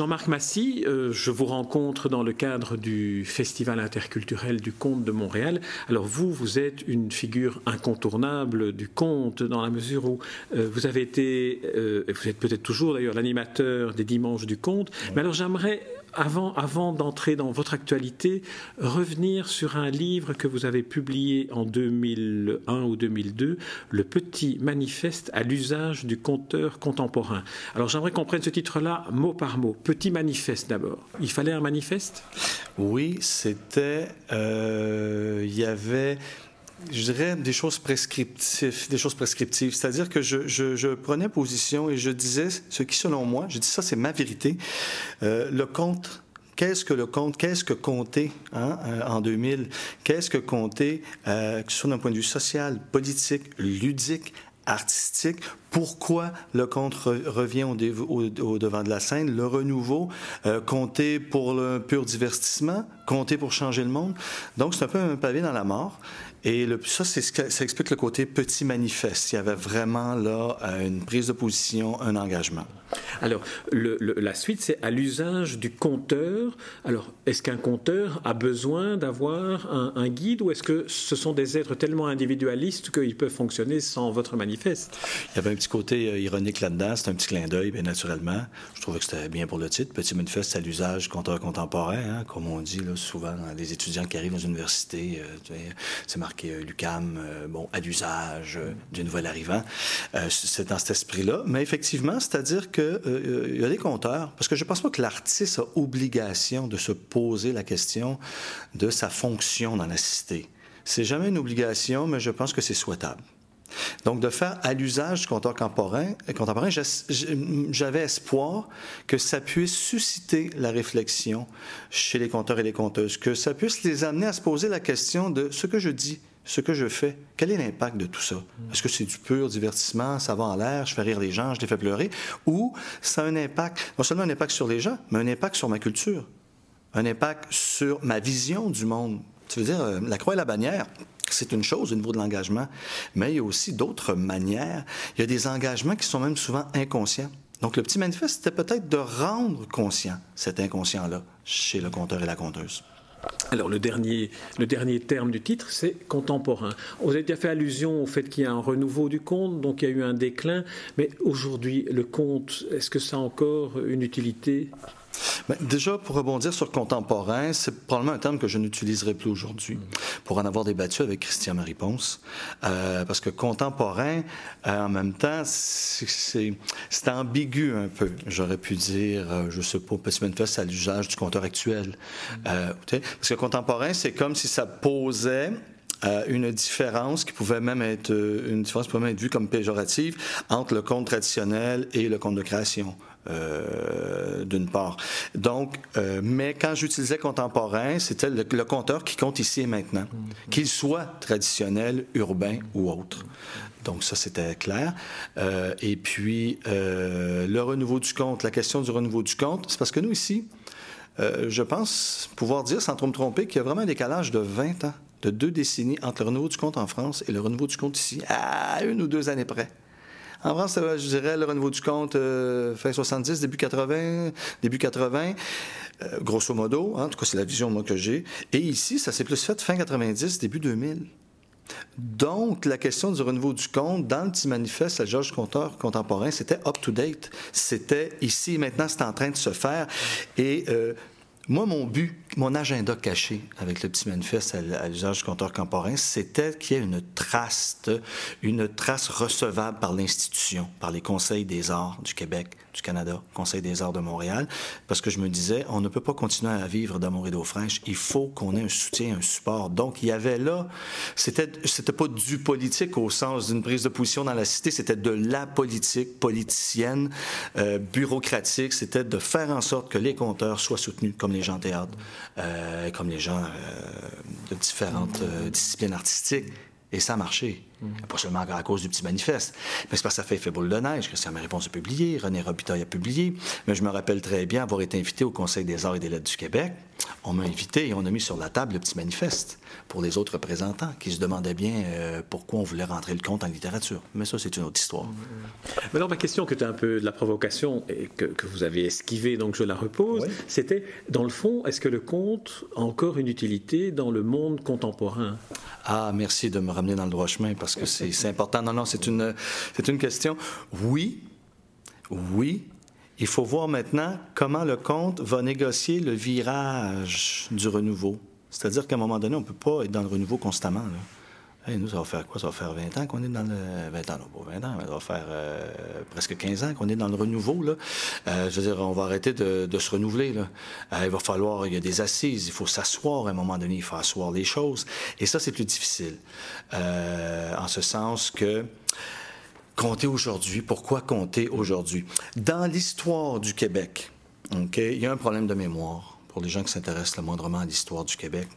Jean-Marc Massy, euh, je vous rencontre dans le cadre du Festival interculturel du conte de Montréal. Alors vous, vous êtes une figure incontournable du conte dans la mesure où euh, vous avez été, euh, vous êtes peut-être toujours d'ailleurs l'animateur des dimanches du conte. Mais alors j'aimerais avant, d'entrer dans votre actualité, revenir sur un livre que vous avez publié en 2001 ou 2002, Le Petit Manifeste à l'usage du conteur contemporain. Alors j'aimerais qu'on prenne ce titre-là mot par mot. Petit Manifeste d'abord. Il fallait un manifeste? Oui, c'était... Euh, il y avait je dirais des choses prescriptives, des choses prescriptives. C'est-à-dire que je, je, prenais position et je disais ce qui, selon moi, je dis ça, c'est ma vérité. Euh, le compte qu'est-ce que le compte, qu'est-ce que compter hein, euh, en 2000, qu'est-ce que compter, euh, soit d'un point de vue social, politique, ludique, artistique, pourquoi le compte revient au, au, devant de la scène, le renouveau, euh, compter pour le pur divertissement, compter pour changer le monde. Donc c'est un peu un pavé dans la mort. Et le, ça, c'est ça explique le côté petit manifeste. Il y avait vraiment là une prise de position, un engagement. Alors, le, la suite, c'est à l'usage du compteur. Alors, est-ce qu'un compteur a besoin d'avoir un, guide ou est-ce que ce sont des êtres tellement individualistes qu'ils peuvent fonctionner sans votre manifeste? Il y avait un petit côté euh, ironique là-dedans. C'est un petit clin d'œil, bien naturellement. Je trouvais que c'était bien pour le titre. Petit manifeste à l'usage compteur contemporain, hein, comme on dit là, souvent, les étudiants qui arrivent dans une université, euh, c'est marqué euh, l'UCAM, euh, bon, à l'usage euh, du nouvel arrivant. c'est dans cet esprit-là. Mais effectivement, c'est-à-dire qu'il il y a des compteurs, parce que je ne pense pas que l'artiste a obligation de se poser la question de sa fonction dans la cité. C'est jamais une obligation, mais je pense que c'est souhaitable. Donc, de faire à l'usage du compteur contemporain, contemporain j'avais espoir que ça puisse susciter la réflexion chez les compteurs et les compteuses, que ça puisse les amener à se poser la question de ce que je dis, ce que je fais, quel est l'impact de tout ça? Est-ce que c'est du pur divertissement, ça va en l'air, je fais rire les gens, je les fais pleurer? Ou ça a un impact, non seulement un impact sur les gens, mais un impact sur ma culture, un impact sur ma vision du monde. Tu veux dire, euh, la croix et la bannière, c'est une chose au niveau de l'engagement, mais il y a aussi d'autres manières. Il y a des engagements qui sont même souvent inconscients. Donc, le petit manifeste, c'était peut-être de rendre conscient cet inconscient-là chez le compteur et la compteuse. Alors le dernier, le dernier terme du titre, c'est contemporain. Vous avez déjà fait allusion au fait qu'il y a un renouveau du conte, donc il y a eu un déclin, mais aujourd'hui, le conte, est-ce que ça a encore une utilité? Ben, déjà, pour rebondir sur contemporain, c'est probablement un terme que je n'utiliserai plus aujourd'hui, pour en avoir débattu avec Christian-Marie Ponce. Euh, parce que contemporain, euh, en même temps, c'est ambigu un peu. J'aurais pu dire, euh, je sais pas, petit manifeste à l'usage du compteur actuel. Mm. parce que contemporain, c'est comme si ça posait une différence qui pouvait même être une différence pouvait même être vue comme péjorative entre le compte traditionnel et le compte de création. Euh, d'une part. Donc, euh, mais quand j'utilisais contemporain, c'était le, compteur qui compte ici et maintenant, mm-hmm. qu'il soit traditionnel, urbain ou autre. Donc ça, c'était clair. Euh, et puis, le renouveau du compte, la question du renouveau du compte, c'est parce que nous, ici, je pense pouvoir dire, sans trop me tromper, qu'il y a vraiment un décalage de 20 ans, de deux décennies entre le renouveau du compte en France et le renouveau du compte ici, à une ou deux années près. En France, je dirais le renouveau du compte euh, fin 70, début 80, début 80, euh, grosso modo. Hein, en tout cas, c'est la vision que j'ai. Et ici, ça s'est plus fait fin 90, début 2000. Donc, la question du renouveau du compte, dans le petit manifeste à Georges Compteur contemporain, c'était up-to-date. C'était ici, maintenant, c'est en train de se faire. Et euh, moi, mon but, mon agenda caché avec le petit manifeste à, l'usage du compteur contemporain, c'était qu'il y ait une trace, une trace recevable par l'institution, par les conseils des arts du Québec, du Canada, Conseil des arts de Montréal, parce que je me disais, on ne peut pas continuer à vivre d'amour et d'eau fraîche. Il faut qu'on ait un soutien, un support. Donc, il y avait là, c'était, c'était pas du politique au sens d'une prise de position dans la cité, c'était de la politique politicienne, euh, bureaucratique. C'était de faire en sorte que les compteurs soient soutenus, comme les gens théâtre, euh, comme les gens euh, de différentes disciplines artistiques Et ça a marché. Pas seulement à cause du petit manifeste, mais c'est parce que ça fait effet boule de neige. Christian Réponse a publié, René Robitaille a publié. Mais je me rappelle très bien avoir été invité au Conseil des arts et des lettres du Québec. On m'a invité et on a mis sur la table le petit manifeste pour les autres représentants qui se demandaient bien euh, pourquoi on voulait rentrer le compte en littérature. Mais ça, c'est une autre histoire. Maintenant, ma question, qui était un peu de la provocation et que, vous avez esquivée, donc je la repose, c'était, dans le fond, est-ce que le conte a encore une utilité dans le monde contemporain? Ah, merci de me ramener dans le droit chemin parce que c'est important. Non, non, c'est une, une question. Oui, oui, il faut voir maintenant comment le conte va négocier le virage du renouveau. C'est-à-dire qu'à un moment donné, on ne peut pas être dans le renouveau constamment. Nous, ça va faire quoi? Ça va faire 20 ans qu'on est dans le... 20 ans, non, pas 20 ans, mais ça va faire euh, presque 15 ans qu'on est dans le renouveau. Euh, je veux dire, on va arrêter de, se renouveler. Euh, il va falloir... Il y a des assises, il faut s'asseoir à un moment donné, il faut asseoir les choses. Et ça, c'est plus difficile. en ce sens que compter aujourd'hui. Pourquoi compter aujourd'hui? Dans l'histoire du Québec, il y a un problème de mémoire pour les gens qui s'intéressent le moindrement à l'histoire du Québec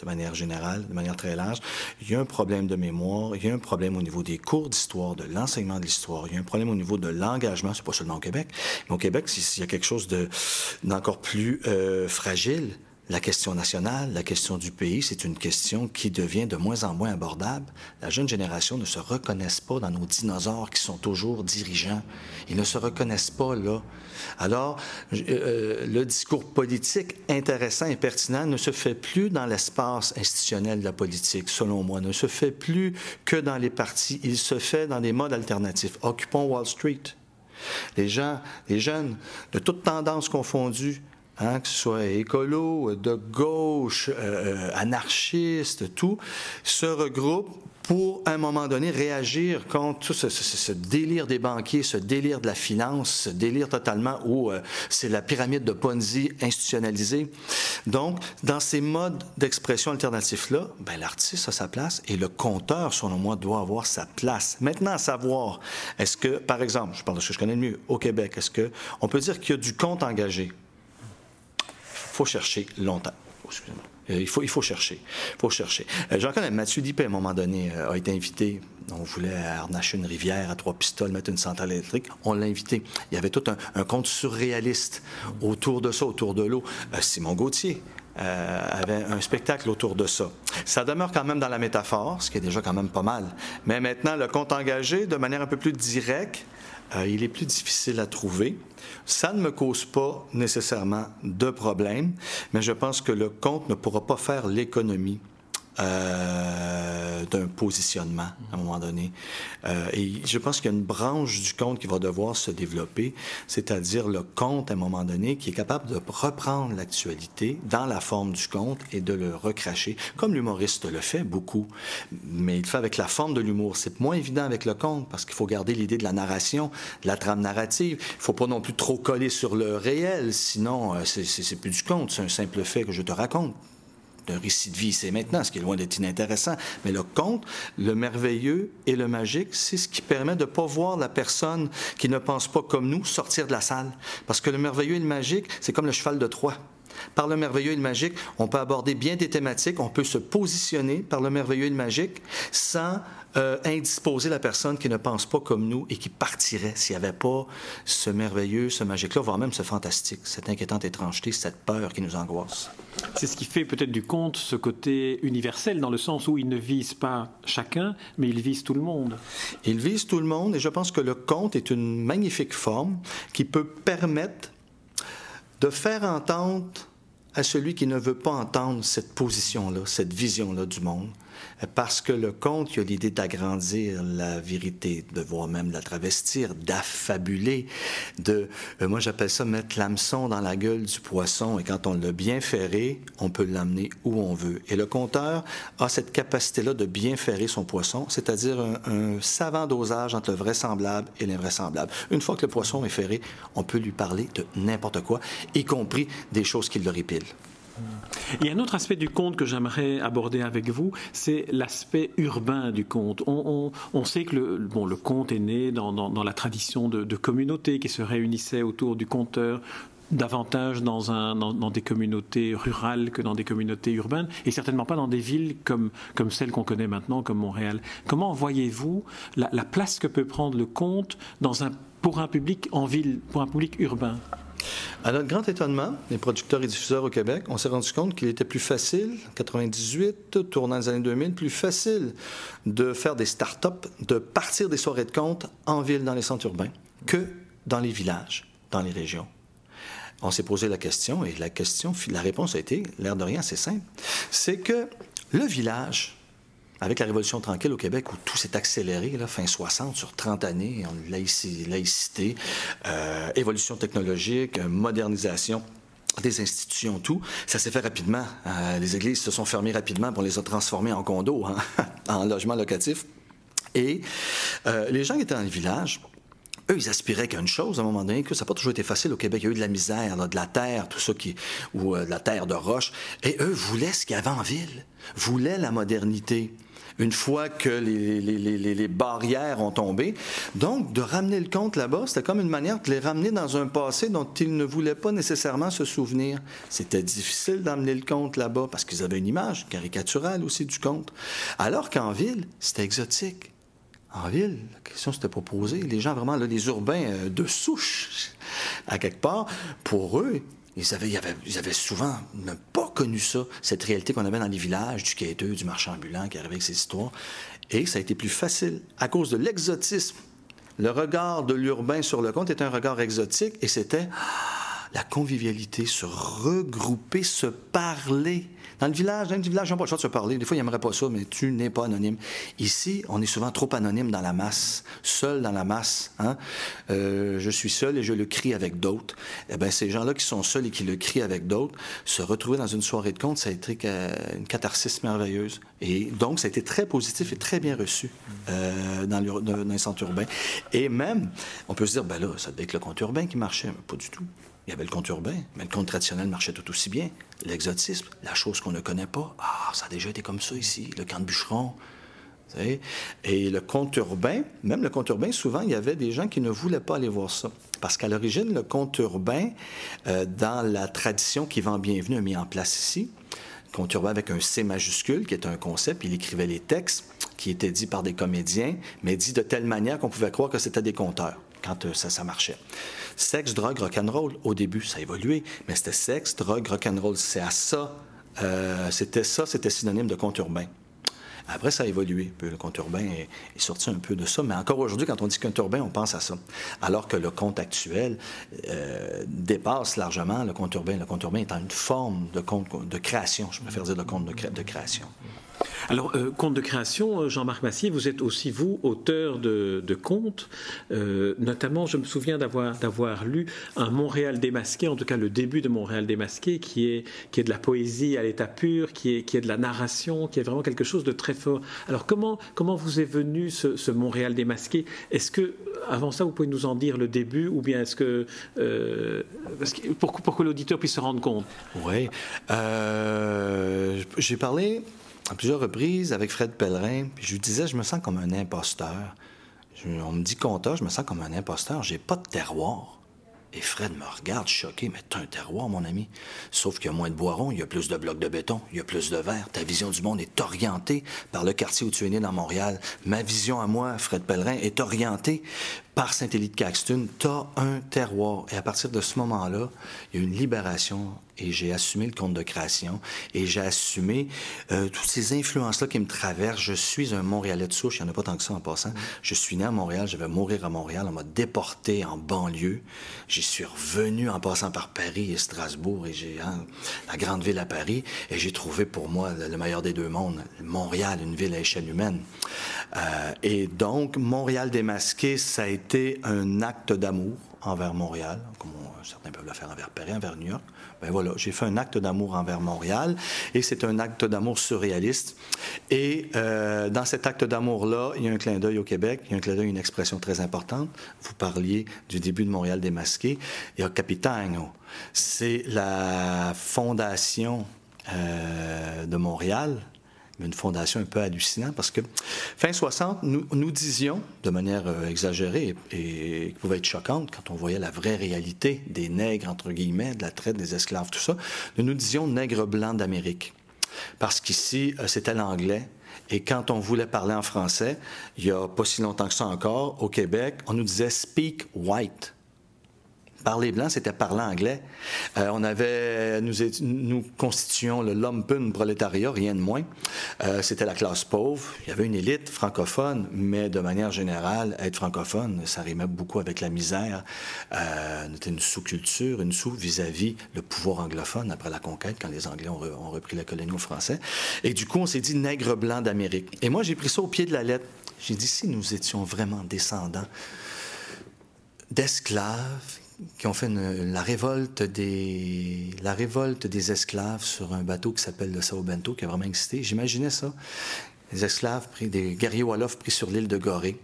de manière générale, de manière très large, il y a un problème de mémoire, il y a un problème au niveau des cours d'histoire, de l'enseignement de l'histoire, il y a un problème au niveau de l'engagement, c'est pas seulement au Québec, mais au Québec, il y a quelque chose d'encore plus euh, fragile, la question nationale, la question du pays, c'est une question qui devient de moins en moins abordable. La jeune génération ne se reconnaissent pas dans nos dinosaures qui sont toujours dirigeants. Ils ne se reconnaissent pas là. Alors, euh, le discours politique intéressant et pertinent ne se fait plus dans l'espace institutionnel de la politique, selon moi, ne se fait plus que dans les partis. Il se fait dans des modes alternatifs. Occupons Wall Street. Les gens, les jeunes, de toutes tendances confondues, Hein, que ce soit écolo, de gauche, euh, euh, anarchiste, tout, se regroupent pour, à un moment donné, réagir contre tout ce, délire des banquiers, ce délire de la finance, ce délire totalement où euh, c'est la pyramide de Ponzi institutionnalisée. Donc, dans ces modes d'expression alternatifs-là, ben, l'artiste a sa place et le conteur, selon moi, doit avoir sa place. Maintenant, à savoir, est-ce que, par exemple, je parle de ce que je connais le mieux, au Québec, est-ce que on peut dire qu'il y a du compte engagé? Faut chercher longtemps. Euh, il faut, il faut chercher. Faut chercher. Euh, J'en connais. Mathieu Dipé, à un moment donné, euh, a été invité. On voulait harnacher une rivière à trois pistoles, mettre une centrale électrique. On l'a invité. Il y avait tout un, conte surréaliste autour de ça, autour de l'eau. Simon Gauthier. avait un spectacle autour de ça. Ça demeure quand même dans la métaphore, ce qui est déjà quand même pas mal. Mais maintenant, le conte engagé, de manière un peu plus directe, euh, il est plus difficile à trouver. Ça ne me cause pas nécessairement de problème, mais je pense que le compte ne pourra pas faire l'économie euh, d'un positionnement à un moment donné. Euh, et je pense qu'il y a une branche du conte qui va devoir se développer, c'est-à-dire le conte à un moment donné qui est capable de reprendre l'actualité dans la forme du conte et de le recracher, comme l'humoriste le fait beaucoup. Mais il le fait avec la forme de l'humour. C'est moins évident avec le conte parce qu'il faut garder l'idée de la narration, de la trame narrative. Il faut pas non plus trop coller sur le réel, sinon euh, c'est plus du conte, c'est un simple fait que je te raconte un récit de vie, c'est maintenant, ce qui est loin d'être inintéressant. Mais le conte, le merveilleux et le magique, c'est ce qui permet de ne pas voir la personne qui ne pense pas comme nous sortir de la salle. Parce que le merveilleux et le magique, c'est comme le cheval de Troie. Par le merveilleux et le magique, on peut aborder bien des thématiques, on peut se positionner par le merveilleux et le magique sans euh, indisposer la personne qui ne pense pas comme nous et qui partirait s'il n'y avait pas ce merveilleux, ce magique-là, voire même ce fantastique, cette inquiétante étrangeté, cette peur qui nous angoisse. C'est ce qui fait peut-être du conte ce côté universel, dans le sens où il ne vise pas chacun, mais il vise tout le monde. Il vise tout le monde et je pense que le conte est une magnifique forme qui peut permettre de faire entendre à celui qui ne veut pas entendre cette position-là, cette vision-là du monde, parce que le conte, il a l'idée d'agrandir la vérité, de voir même la travestir, d'affabuler, de, euh, moi j'appelle ça mettre l'hameçon dans la gueule du poisson, et quand on l'a bien ferré, on peut l'amener où on veut. Et le conteur a cette capacité-là de bien ferrer son poisson, c'est-à-dire un, un savant dosage entre le vraisemblable et l'invraisemblable. Une fois que le poisson est ferré, on peut lui parler de n'importe quoi, y compris des choses qui le répilent. Il y a un autre aspect du conte que j'aimerais aborder avec vous, c'est l'aspect urbain du conte. On, sait que le, bon, le conte est né dans, la tradition de, de communautés qui se réunissaient autour du conteur davantage dans, un, dans, des communautés rurales que dans des communautés urbaines, et certainement pas dans des villes comme, comme celles qu'on connaît maintenant, comme Montréal. Comment voyez-vous la, la, place que peut prendre le conte dans un, pour un public en ville, pour un public urbain? À notre grand étonnement, les producteurs et diffuseurs au Québec, on s'est rendu compte qu'il était plus facile, en 98, tournant les années 2000, plus facile de faire des start-up, de partir des soirées de conte en ville, dans les centres urbains, que dans les villages, dans les régions on s'est posé la question et la question, la réponse a été, l'air de rien, c'est simple. C'est que le village, avec la Révolution tranquille au Québec, où tout s'est accéléré, là, fin 60, sur 30 années, en laïcité, euh, évolution technologique, modernisation des institutions, tout, ça s'est fait rapidement. Euh, les églises se sont fermées rapidement pour les a transformées en condos, hein, en logements locatifs. Et euh, les gens qui étaient dans les villages, eux, ils aspiraient qu'à une chose à un moment donné, que ça n'a pas toujours été facile au Québec. Il y a eu de la misère, de la terre, tout ça, qui, ou euh, de la terre de roche. Et eux voulaient ce qu'il y avait en ville, voulaient la modernité une fois que les, barrières ont tombé. Donc, de ramener le compte là-bas, c'était comme une manière de les ramener dans un passé dont ils ne voulaient pas nécessairement se souvenir. C'était difficile d'amener le compte là-bas parce qu'ils avaient une image caricaturale aussi du conte. Alors qu'en ville, c'était exotique en ville, la question s'était posée. Les gens, vraiment, les urbains euh, de souche, à quelque part, pour eux, ils avaient, souvent connu ça, cette réalité qu'on avait dans les villages, du quêteux, du marchand ambulant qui arrivait avec ses histoires. Et ça a été plus facile à cause de l'exotisme. Le regard de l'urbain sur le conte était un regard exotique et c'était la convivialité, se regrouper, se parler. Dans le village, dans le village, ils n'ont pas le choix de se parler. Des fois, ils n'aimeraient pas ça, mais tu n'es pas anonyme. Ici, on est souvent trop anonyme dans la masse, seul dans la masse. Hein? Euh, je suis seul et je le crie avec d'autres. Eh bien, ces gens-là qui sont seuls et qui le crient avec d'autres, se retrouver dans une soirée de conte, ça a été une catharsis merveilleuse. Et donc, ça a été très positif et très bien reçu euh, dans, le, dans les centres urbains. Et même, on peut se dire, ben là, ça devait être le conte urbain qui marchait, mais pas du tout. Il y avait le conte urbain, mais le conte traditionnel marchait tout aussi bien. L'exotisme, la chose qu'on ne connaît pas. Ah, ça a déjà été comme ça ici, le camp de bûcheron. Et le conte urbain, même le conte urbain, souvent, il y avait des gens qui ne voulaient pas aller voir ça. Parce qu'à l'origine, le conte urbain, euh, dans la tradition qui va Bienvenue a mis en place ici, conte urbain avec un C majuscule, qui est un concept, il écrivait les textes qui étaient dits par des comédiens, mais dits de telle manière qu'on pouvait croire que c'était des conteurs quand euh, ça, ça marchait. Sexe, drogue, rock'n'roll, au début, ça a évolué, mais c'était sexe, drogue, rock'n'roll. C'est à ça, euh, c'était ça, c'était synonyme de conte urbain. Après, ça a évolué. Le conte urbain est, sorti un peu de ça. Mais encore aujourd'hui, quand on dit conte urbain, on pense à ça. Alors que le conte actuel euh, dépasse largement le conte urbain. Le conte urbain est une forme de conte de création. Je préfère dire de conte de création. Alors, euh, conte de création, euh, Jean-Marc Massier, vous êtes aussi, vous, auteur de, contes. Euh, notamment, je me souviens d'avoir lu un Montréal démasqué, en tout cas le début de Montréal démasqué, qui est, qui est de la poésie à l'état pur, qui est, qui est de la narration, qui est vraiment quelque chose de très fort. Alors, comment, comment vous est venu ce, Montréal démasqué? Est-ce que, avant ça, vous pouvez nous en dire le début, ou bien est-ce que, pour, pour que l'auditeur puisse se rendre compte? Oui. J'ai parlé à plusieurs reprises avec Fred Pellerin, puis je lui disais, je me sens comme un imposteur. on me dit compta, je me sens comme un imposteur. J'ai pas de terroir. Et Fred me regarde choqué, mais t'as un terroir, mon ami. Sauf qu'il y a moins de boiron, il y a plus de blocs de béton, il y a plus de verre. Ta vision du monde est orientée par le quartier où tu es né dans Montréal. Ma vision à moi, Fred Pellerin, est orientée par Saint-Élie de Caxton. T'as un terroir. Et à partir de ce moment-là, il y a une libération et j'ai assumé le compte de création et j'ai assumé euh, toutes ces influences-là qui me traversent. Je suis un Montréalais de souche, il n'y en a pas tant que ça en passant. Je suis né à Montréal, je vais mourir à Montréal, on m'a déporté en banlieue. J'y suis revenu en passant par Paris et Strasbourg et j'ai hein, la grande ville à Paris et j'ai trouvé pour moi le, meilleur des deux mondes, Montréal, une ville à échelle humaine. Euh, et donc, Montréal démasqué, ça a été un acte d'amour envers Montréal, comme certains peuvent le faire envers Paris, envers New York. Ben voilà, j'ai fait un acte d'amour envers Montréal et c'est un acte d'amour surréaliste. Et euh, dans cet acte d'amour-là, il y a un clin d'œil au Québec, il y a un clin d'œil, une expression très importante. Vous parliez du début de Montréal démasqué. Il y a Capitano. C'est la fondation euh, de Montréal une fondation un peu hallucinante parce que fin 60, nous, nous disions de manière euh, exagérée et, qui pouvait être choquante quand on voyait la vraie réalité des nègres, entre guillemets, de la traite des esclaves, tout ça, nous nous disions nègres blancs d'Amérique. Parce qu'ici, euh, c'était l'anglais. Et quand on voulait parler en français, il n'y a pas si longtemps que ça encore, au Québec, on nous disait speak white. Parler blanc, c'était parler anglais. Euh, on avait, nous, constituions le lumpen prolétariat, rien de moins. Euh, c'était la classe pauvre. Il y avait une élite francophone, mais de manière générale, être francophone, ça rimait beaucoup avec la misère. Euh, c'était une sous-culture, une sous vis-à-vis le pouvoir anglophone après la conquête, quand les Anglais ont, ont repris la colonie aux Français. Et du coup, on s'est dit nègre blanc d'Amérique. Et moi, j'ai pris ça au pied de la lettre. J'ai dit, si nous étions vraiment descendants d'esclaves qui ont fait la, révolte des, la révolte des esclaves sur un bateau qui s'appelle le Sao Bento, qui a vraiment existé. J'imaginais ça. Des esclaves pris, des guerriers Wolof pris sur l'île de Gorée,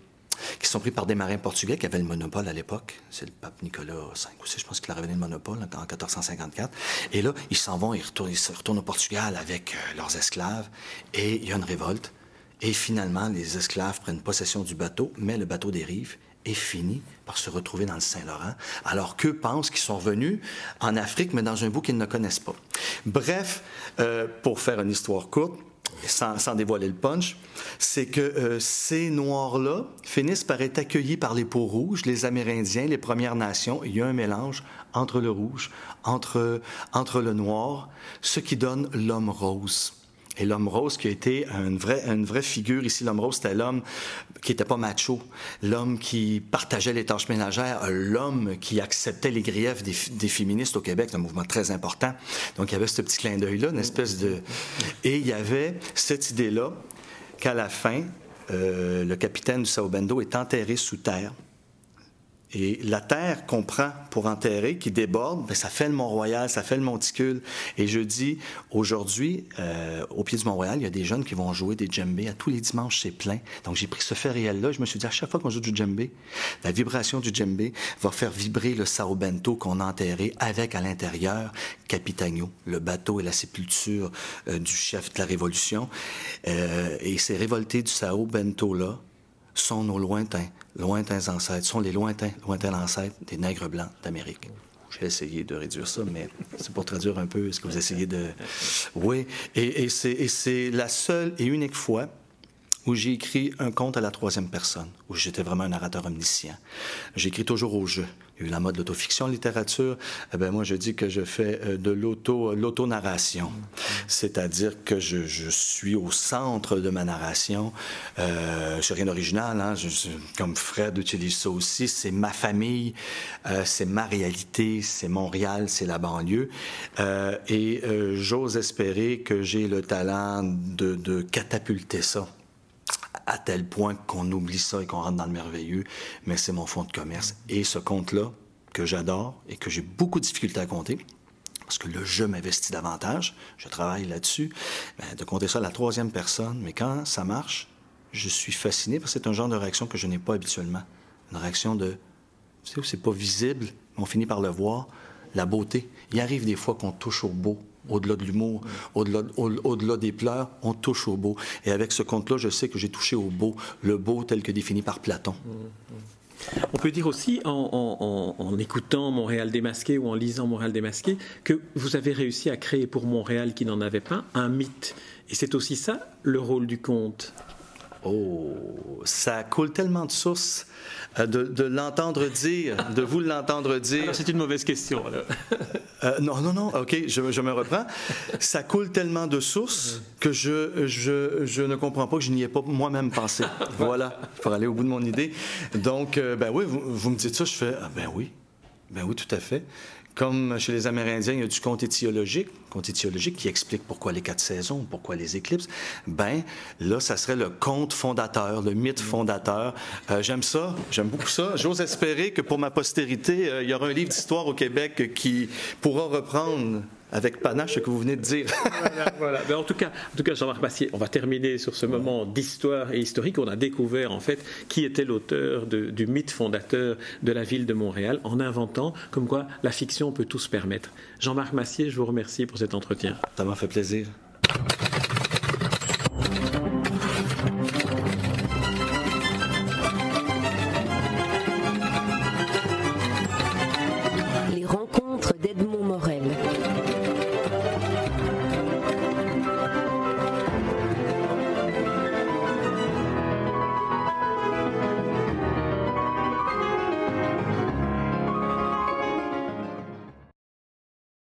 qui sont pris par des marins portugais qui avaient le monopole à l'époque. C'est le pape Nicolas V aussi, je pense qu'il a revenu le monopole en 1454. Et là, ils s'en vont, ils retournent, ils retournent au Portugal avec euh, leurs esclaves, et il y a une révolte. Et finalement, les esclaves prennent possession du bateau, mais le bateau dérive et finit par se retrouver dans le Saint-Laurent, alors qu'eux pensent qu'ils sont venus en Afrique, mais dans un bout qu'ils ne connaissent pas. Bref, euh, pour faire une histoire courte, sans, dévoiler le punch, c'est que euh, ces Noirs-là finissent par être accueillis par les peaux rouges, les Amérindiens, les Premières Nations. Il y a un mélange entre le rouge, entre, entre le noir, ce qui donne l'homme rose. Et l'homme rose qui a été une vraie, une vraie figure ici, l'homme rose, c'était l'homme qui n'était pas macho, l'homme qui partageait les tâches ménagères, l'homme qui acceptait les griefs des, féministes au Québec, un mouvement très important. Donc il y avait ce petit clin d'œil-là, une espèce de... Et il y avait cette idée-là qu'à la fin, euh, le capitaine du Sao Bendo est enterré sous terre et la terre qu'on prend pour enterrer, qui déborde, bien, ça fait le Mont-Royal, ça fait le Monticule. Et je dis, aujourd'hui, euh, au pied du Mont-Royal, il y a des jeunes qui vont jouer des djembés. À tous les dimanches, c'est plein. Donc, j'ai pris ce fait réel-là. Je me suis dit, à chaque fois qu'on joue du djembé, la vibration du djembé va faire vibrer le Sao Bento qu'on a enterré avec à l'intérieur Capitagno, le bateau et la sépulture euh, du chef de la Révolution. Euh, et ces révoltés du Sao Bento-là, sont nos lointains, lointains ancêtres, sont les lointains, lointains ancêtres des nègres blancs d'Amérique. J'ai essayé de réduire ça, mais c'est pour traduire un peu ce que vous essayez de... Oui, et, et c'est la seule et unique fois où j'ai écrit un conte à la troisième personne, où j'étais vraiment un narrateur omniscient. J'écris toujours au jeu. Il y a eu la mode de l'autofiction littérature. Eh bien, moi, je dis que je fais euh, de l'auto, l'auto-narration. C'est-à-dire que je, suis au centre de ma narration. Euh, c'est rien d'original, hein? comme Fred utilise ça aussi. C'est ma famille, euh, c'est ma réalité, c'est Montréal, c'est la banlieue. Euh, et euh, j'ose espérer que j'ai le talent de catapulter ça à tel point qu'on oublie ça et qu'on rentre dans le merveilleux, mais c'est mon fonds de commerce. Et ce compte-là, que j'adore et que j'ai beaucoup de difficultés à compter, parce que le jeu m'investit davantage, je travaille là-dessus, ben, de compter ça à la troisième personne, mais quand ça marche, je suis fasciné parce que c'est un genre de réaction que je n'ai pas habituellement. Une réaction de, tu sais, c'est pas visible, mais on finit par le voir, la beauté. Il arrive des fois qu'on touche au beau, au-delà de l'humour, au-delà, des pleurs, on touche au beau. Et avec ce conte-là, je sais que j'ai touché au beau, le beau tel que défini par Platon. On peut dire aussi, en, en, écoutant Montréal démasqué ou en lisant Montréal démasqué, que vous avez réussi à créer pour Montréal, qui n'en avait pas, un mythe. Et c'est aussi ça le rôle du conte. Oh, ça coule tellement de sources euh, de, l'entendre dire, de vous l'entendre dire. C'est une mauvaise question. Euh, non, non, non, OK, je, je, me reprends. Ça coule tellement de sources que je, je, je ne comprends pas que je n'y ai pas moi-même pensé. Voilà, pour aller au bout de mon idée. Donc, euh, ben oui, vous, vous, me dites ça, je fais, ah, ben oui, ben oui, tout à fait. Comme chez les Amérindiens, il y a du conte étiologique, étiologique qui explique pourquoi les quatre saisons, pourquoi les éclipses. Ben là, ça serait le conte fondateur, le mythe fondateur. Euh, j'aime ça, j'aime beaucoup ça. J'ose espérer que pour ma postérité, euh, il y aura un livre d'histoire au Québec qui pourra reprendre avec panache ce que vous venez de dire. voilà, Mais en tout cas, en tout cas, Jean-Marc Massier, on va terminer sur ce moment d'histoire et historique. On a découvert en fait qui était l'auteur du mythe fondateur de la ville de Montréal en inventant comme quoi la fiction peut tout se permettre. Jean-Marc Massier, je vous remercie pour cet entretien. Ça m'a fait plaisir.